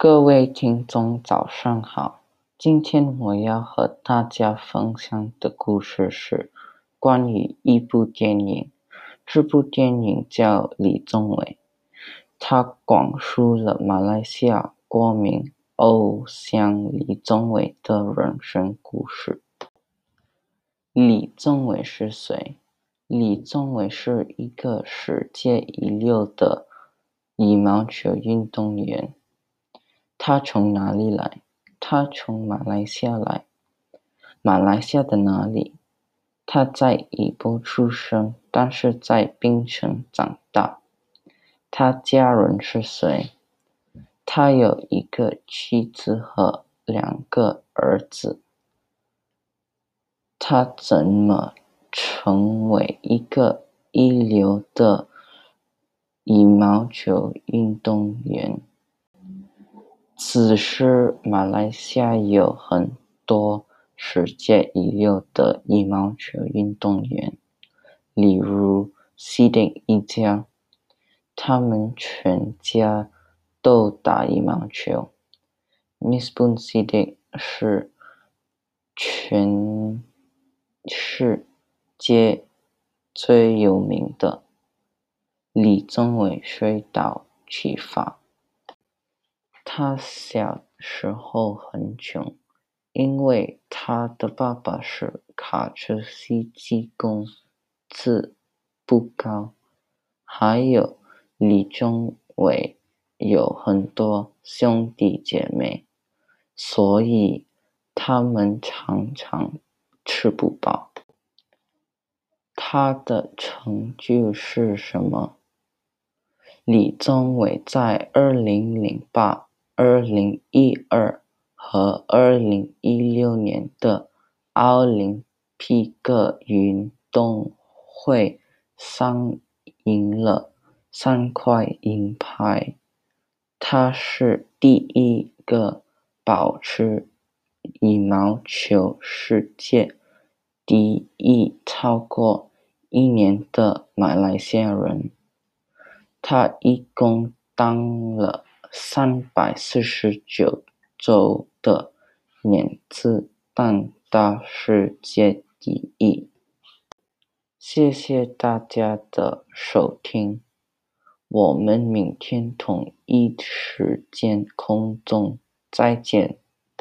各位听众，早上好。今天我要和大家分享的故事是关于一部电影。这部电影叫《李宗伟》，它讲述了马来西亚国民偶像李宗伟的人生故事。李宗伟是谁？李宗伟是一个世界一流的羽毛球运动员。他从哪里来？他从马来西亚来。马来西亚的哪里？他在怡保出生，但是在槟城长大。他家人是谁？他有一个妻子和两个儿子。他怎么成为一个一流的羽毛球运动员？此时，马来西亚有很多世界一流的羽毛球运动员，例如 Sidek 一家，他们全家都打羽毛球。Miss Bun Sidek 是全世界最有名的。李宗伟水稻启发。他小时候很穷，因为他的爸爸是卡车司机，工资不高。还有李宗伟有很多兄弟姐妹，所以他们常常吃不饱。他的成就是什么？李宗伟在二零零八。二零一二和二零一六年的奥林匹克运动会上赢了三块银牌。他是第一个保持羽毛球世界第一超过一年的马来西亚人。他一共当了。三百四十九周的免字，但大世界第一。谢谢大家的收听，我们明天同一时间空中再见。